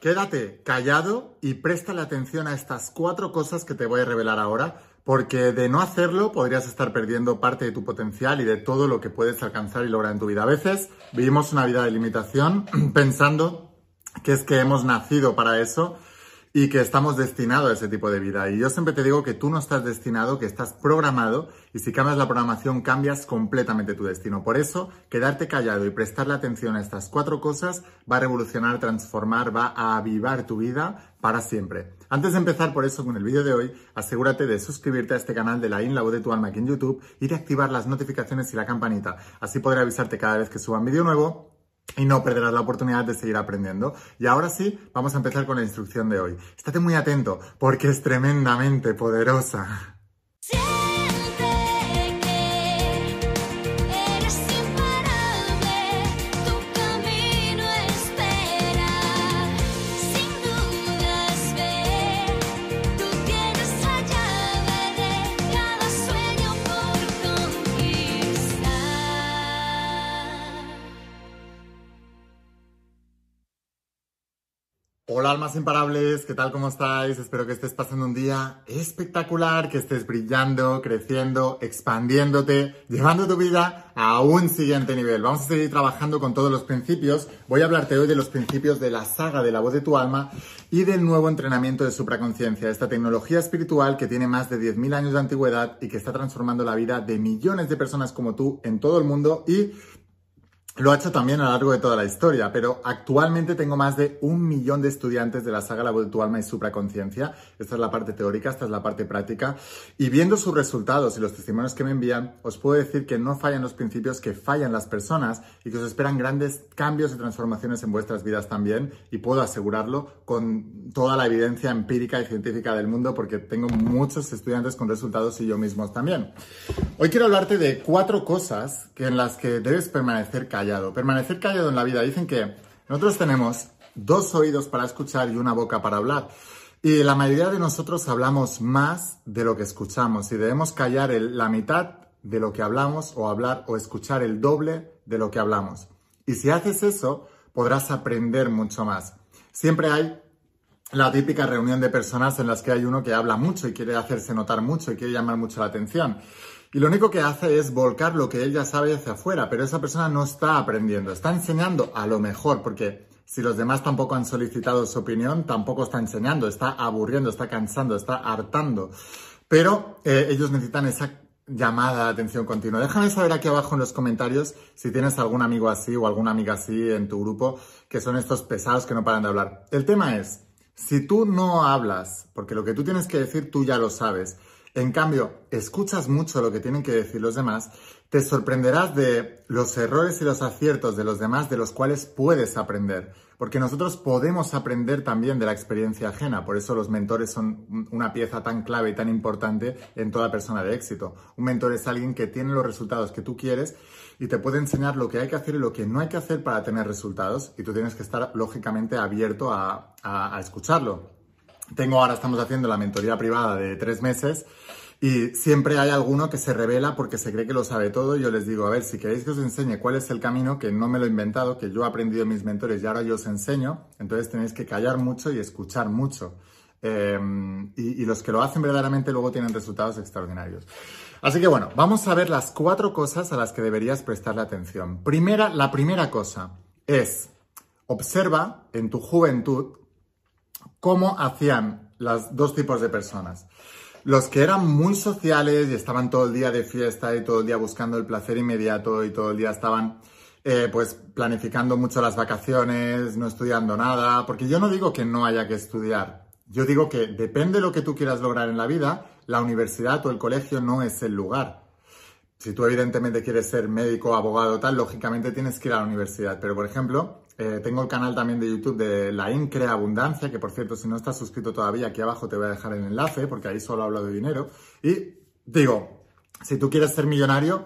Quédate callado y préstale atención a estas cuatro cosas que te voy a revelar ahora, porque de no hacerlo podrías estar perdiendo parte de tu potencial y de todo lo que puedes alcanzar y lograr en tu vida. A veces vivimos una vida de limitación pensando que es que hemos nacido para eso y que estamos destinados a ese tipo de vida. Y yo siempre te digo que tú no estás destinado, que estás programado y si cambias la programación cambias completamente tu destino. Por eso, quedarte callado y prestarle atención a estas cuatro cosas va a revolucionar, transformar, va a avivar tu vida para siempre. Antes de empezar por eso con el vídeo de hoy, asegúrate de suscribirte a este canal de la IN, la voz de tu alma aquí en YouTube y de activar las notificaciones y la campanita. Así podré avisarte cada vez que suba un vídeo nuevo y no perderás la oportunidad de seguir aprendiendo. Y ahora sí, vamos a empezar con la instrucción de hoy. Estate muy atento porque es tremendamente poderosa. Almas imparables, ¿qué tal? ¿Cómo estáis? Espero que estés pasando un día espectacular, que estés brillando, creciendo, expandiéndote, llevando tu vida a un siguiente nivel. Vamos a seguir trabajando con todos los principios. Voy a hablarte hoy de los principios de la saga de la voz de tu alma y del nuevo entrenamiento de supraconciencia, esta tecnología espiritual que tiene más de 10.000 años de antigüedad y que está transformando la vida de millones de personas como tú en todo el mundo y lo ha hecho también a lo largo de toda la historia, pero actualmente tengo más de un millón de estudiantes de la saga La voz tu alma y supraconciencia. Esta es la parte teórica, esta es la parte práctica. Y viendo sus resultados y los testimonios que me envían, os puedo decir que no fallan los principios, que fallan las personas y que os esperan grandes cambios y transformaciones en vuestras vidas también. Y puedo asegurarlo con toda la evidencia empírica y científica del mundo porque tengo muchos estudiantes con resultados y yo mismo también. Hoy quiero hablarte de cuatro cosas en las que debes permanecer callado Permanecer callado en la vida. Dicen que nosotros tenemos dos oídos para escuchar y una boca para hablar. Y la mayoría de nosotros hablamos más de lo que escuchamos y debemos callar la mitad de lo que hablamos o hablar o escuchar el doble de lo que hablamos. Y si haces eso, podrás aprender mucho más. Siempre hay la típica reunión de personas en las que hay uno que habla mucho y quiere hacerse notar mucho y quiere llamar mucho la atención. Y lo único que hace es volcar lo que él ya sabe hacia afuera, pero esa persona no está aprendiendo, está enseñando a lo mejor, porque si los demás tampoco han solicitado su opinión, tampoco está enseñando, está aburriendo, está cansando, está hartando. Pero eh, ellos necesitan esa llamada de atención continua. Déjame saber aquí abajo en los comentarios si tienes algún amigo así o alguna amiga así en tu grupo, que son estos pesados que no paran de hablar. El tema es, si tú no hablas, porque lo que tú tienes que decir tú ya lo sabes, en cambio, escuchas mucho lo que tienen que decir los demás, te sorprenderás de los errores y los aciertos de los demás de los cuales puedes aprender. Porque nosotros podemos aprender también de la experiencia ajena. Por eso los mentores son una pieza tan clave y tan importante en toda persona de éxito. Un mentor es alguien que tiene los resultados que tú quieres y te puede enseñar lo que hay que hacer y lo que no hay que hacer para tener resultados. Y tú tienes que estar lógicamente abierto a, a escucharlo. Tengo ahora, estamos haciendo la mentoría privada de tres meses y siempre hay alguno que se revela porque se cree que lo sabe todo. Yo les digo, a ver, si queréis que os enseñe cuál es el camino, que no me lo he inventado, que yo he aprendido de mis mentores y ahora yo os enseño, entonces tenéis que callar mucho y escuchar mucho. Eh, y, y, los que lo hacen verdaderamente luego tienen resultados extraordinarios. Así que bueno, vamos a ver las cuatro cosas a las que deberías prestarle atención. Primera, la primera cosa es, observa en tu juventud cómo hacían los dos tipos de personas. Los que eran muy sociales y estaban todo el día de fiesta y todo el día buscando el placer inmediato y todo el día estaban eh, pues planificando mucho las vacaciones, no estudiando nada, porque yo no digo que no haya que estudiar, yo digo que depende de lo que tú quieras lograr en la vida, la universidad o el colegio no es el lugar. Si tú evidentemente quieres ser médico, abogado, tal, lógicamente tienes que ir a la universidad. Pero, por ejemplo, eh, tengo el canal también de YouTube de La Increa Abundancia, que por cierto, si no estás suscrito todavía, aquí abajo te voy a dejar el enlace, porque ahí solo hablo de dinero. Y digo, si tú quieres ser millonario,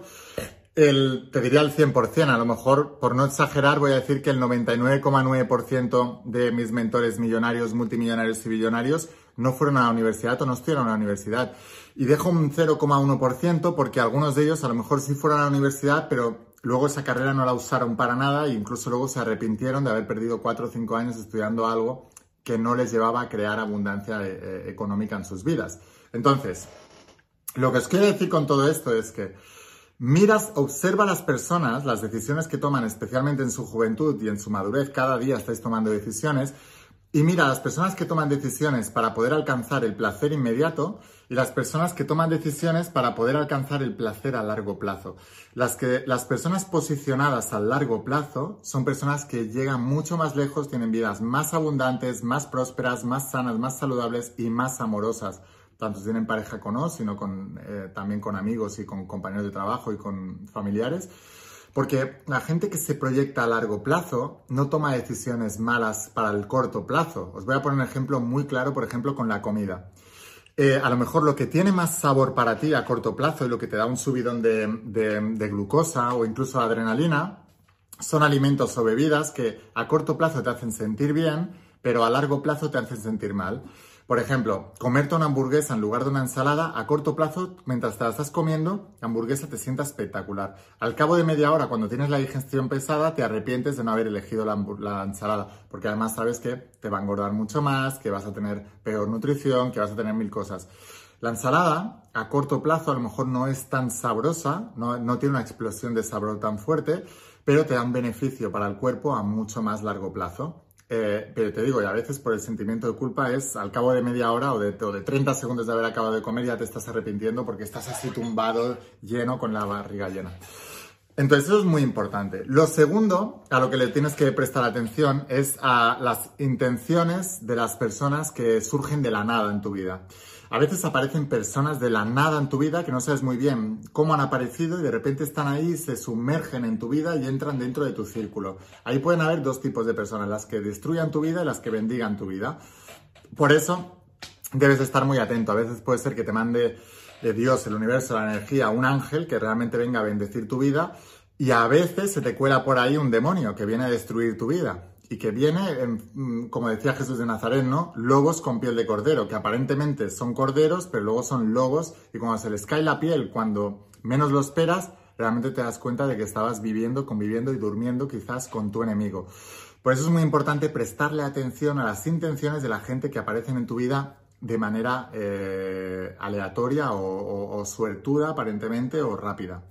te diría el 100%, a lo mejor, por no exagerar, voy a decir que el 99,9% de mis mentores millonarios, multimillonarios y billonarios no fueron a la universidad o no estuvieron a la universidad. Y dejo un 0,1% porque algunos de ellos a lo mejor sí fueron a la universidad, pero Luego esa carrera no la usaron para nada e incluso luego se arrepintieron de haber perdido cuatro o cinco años estudiando algo que no les llevaba a crear abundancia eh, eh, económica en sus vidas. Entonces, lo que os quiero decir con todo esto es que miras, observa a las personas, las decisiones que toman, especialmente en su juventud y en su madurez, cada día estáis tomando decisiones, y mira, las personas que toman decisiones para poder alcanzar el placer inmediato y las personas que toman decisiones para poder alcanzar el placer a largo plazo. Las, que, las personas posicionadas a largo plazo son personas que llegan mucho más lejos, tienen vidas más abundantes, más prósperas, más sanas, más saludables y más amorosas. Tanto si tienen pareja con o, sino con, eh, también con amigos y con compañeros de trabajo y con familiares. Porque la gente que se proyecta a largo plazo no toma decisiones malas para el corto plazo. Os voy a poner un ejemplo muy claro, por ejemplo, con la comida. Eh, a lo mejor lo que tiene más sabor para ti a corto plazo y lo que te da un subidón de, de glucosa o incluso adrenalina son alimentos o bebidas que a corto plazo te hacen sentir bien, pero a largo plazo te hacen sentir mal. Por ejemplo, comerte una hamburguesa en lugar de una ensalada, a corto plazo, mientras te la estás comiendo, la hamburguesa te sienta espectacular. Al cabo de media hora, cuando tienes la digestión pesada, te arrepientes de no haber elegido la, la, ensalada, porque además sabes que te va a engordar mucho más, que vas a tener peor nutrición, que vas a tener mil cosas. La ensalada, a corto plazo, a lo mejor no es tan sabrosa, no tiene una explosión de sabor tan fuerte, pero te da un beneficio para el cuerpo a mucho más largo plazo. Eh, pero te digo, y a veces por el sentimiento de culpa es al cabo de media hora o de, o de 30 segundos de haber acabado de comer ya te estás arrepintiendo porque estás así tumbado, lleno, con la barriga llena. Entonces eso es muy importante. Lo segundo a lo que le tienes que prestar atención es a las intenciones de las personas que surgen de la nada en tu vida. A veces aparecen personas de la nada en tu vida que no sabes muy bien cómo han aparecido y de repente están ahí, se sumergen en tu vida y entran dentro de tu círculo. Ahí pueden haber dos tipos de personas, las que destruyan tu vida y las que bendigan tu vida. Por eso debes estar muy atento. A veces puede ser que te mande de Dios, el universo, la energía, un ángel que realmente venga a bendecir tu vida y a veces se te cuela por ahí un demonio que viene a destruir tu vida y que viene, mm, como decía Jesús de Nazaret, ¿no? Lobos con piel de cordero, que aparentemente son corderos, pero luego son lobos y cuando se les cae la piel, cuando menos lo esperas, realmente te das cuenta de que estabas viviendo, conviviendo y durmiendo quizás con tu enemigo. Por eso es muy importante prestarle atención a las intenciones de la gente que aparecen en tu vida de manera eh, aleatoria o, o suertuda aparentemente o rápida.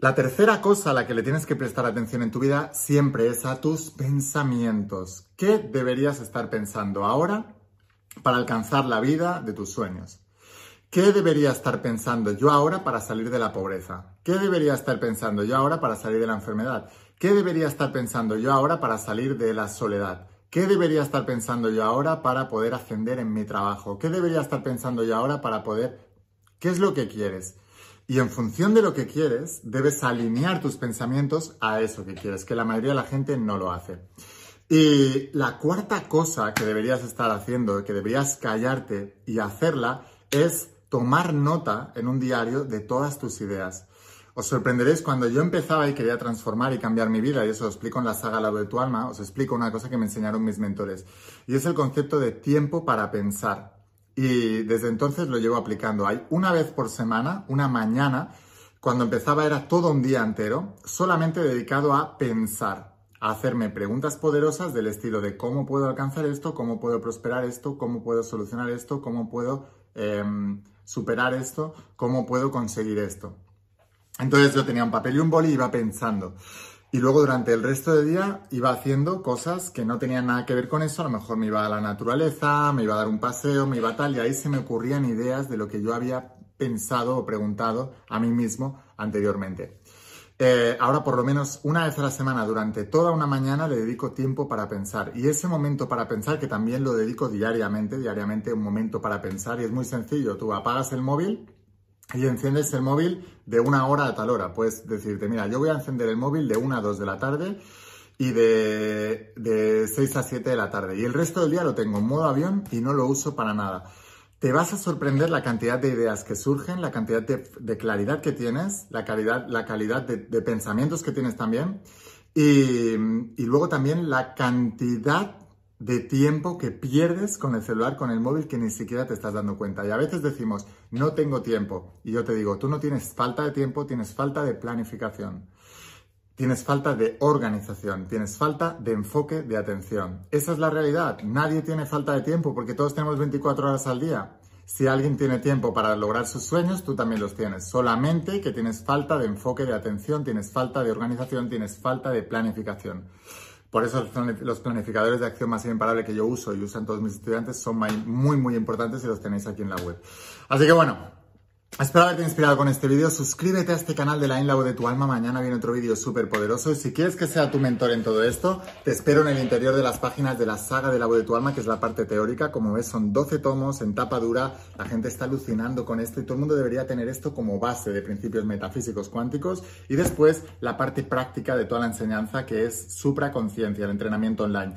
La tercera cosa a la que le tienes que prestar atención en tu vida siempre es a tus pensamientos. ¿Qué deberías estar pensando ahora para alcanzar la vida de tus sueños? ¿Qué debería estar pensando yo ahora para salir de la pobreza? ¿Qué debería estar pensando yo ahora para salir de la enfermedad? ¿Qué debería estar pensando yo ahora para salir de la soledad? ¿Qué debería estar pensando yo ahora para poder ascender en mi trabajo? ¿Qué debería estar pensando yo ahora para poder... ¿Qué es lo que quieres? Y en función de lo que quieres, debes alinear tus pensamientos a eso que quieres, que la mayoría de la gente no lo hace. Y la cuarta cosa que deberías estar haciendo, que deberías callarte y hacerla, es tomar nota en un diario de todas tus ideas. Os sorprenderéis cuando yo empezaba y quería transformar y cambiar mi vida, y eso os explico en la saga Lado de tu alma, os explico una cosa que me enseñaron mis mentores, y es el concepto de tiempo para pensar. Y desde entonces lo llevo aplicando. Hay una vez por semana, una mañana, cuando empezaba era todo un día entero, solamente dedicado a pensar, a hacerme preguntas poderosas del estilo de cómo puedo alcanzar esto, cómo puedo prosperar esto, cómo puedo solucionar esto, cómo puedo em, superar esto, cómo puedo conseguir esto. Entonces yo tenía un papel y un boli y iba pensando. Y luego durante el resto del día iba haciendo cosas que no tenían nada que ver con eso. A lo mejor me iba a la naturaleza, me iba a dar un paseo, me iba a tal, y ahí se me ocurrían ideas de lo que yo había pensado o preguntado a mí mismo anteriormente. Eh, ahora por lo menos una vez a la semana, durante toda una mañana, le dedico tiempo para pensar. Y ese momento para pensar, que también lo dedico diariamente, diariamente un momento para pensar, y es muy sencillo. Tú apagas el móvil y enciendes el móvil de una hora a tal hora. Puedes decirte, mira, yo voy a encender el móvil de una a dos de la tarde y de, de 6 a 7 de la tarde. Y el resto del día lo tengo en modo avión y no lo uso para nada. Te vas a sorprender la cantidad de ideas que surgen, la cantidad de, claridad que tienes, la calidad, la calidad de, pensamientos que tienes también y luego también la cantidad de tiempo que pierdes con el celular, con el móvil, que ni siquiera te estás dando cuenta. Y a veces decimos, no tengo tiempo. Y yo te digo, tú no tienes falta de tiempo, tienes falta de planificación. Tienes falta de organización, tienes falta de enfoque de atención. Esa es la realidad. Nadie tiene falta de tiempo porque todos tenemos 24 horas al día. Si alguien tiene tiempo para lograr sus sueños, tú también los tienes. Solamente que tienes falta de enfoque de atención, tienes falta de organización, tienes falta de planificación. Por eso los planificadores de acción más imparable que yo uso y usan todos mis estudiantes son muy, muy importantes y los tenéis aquí en la web. Así que bueno, Espero haberte inspirado con este vídeo. Suscríbete a este canal de la InLabo de tu alma. Mañana viene otro vídeo súper poderoso. Y si quieres que sea tu mentor en todo esto, te espero en el interior de las páginas de la saga de la voz de tu alma, que es la parte teórica. Como ves, son 12 tomos en tapa dura. La gente está alucinando con esto y todo el mundo debería tener esto como base de principios metafísicos cuánticos. Y después la parte práctica de toda la enseñanza, que es supraconciencia, el entrenamiento online.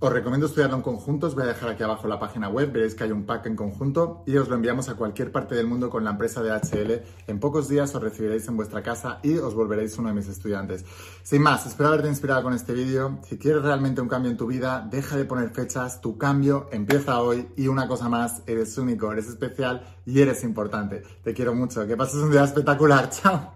Os recomiendo estudiarlo en conjunto, os voy a dejar aquí abajo la página web, veréis que hay un pack en conjunto y os lo enviamos a cualquier parte del mundo con la empresa de HL. En pocos días os recibiréis en vuestra casa y os volveréis uno de mis estudiantes. Sin más, espero haberte inspirado con este vídeo. Si quieres realmente un cambio en tu vida, deja de poner fechas, tu cambio empieza hoy y una cosa más, eres único, eres especial y eres importante. Te quiero mucho, que pases un día espectacular, chao.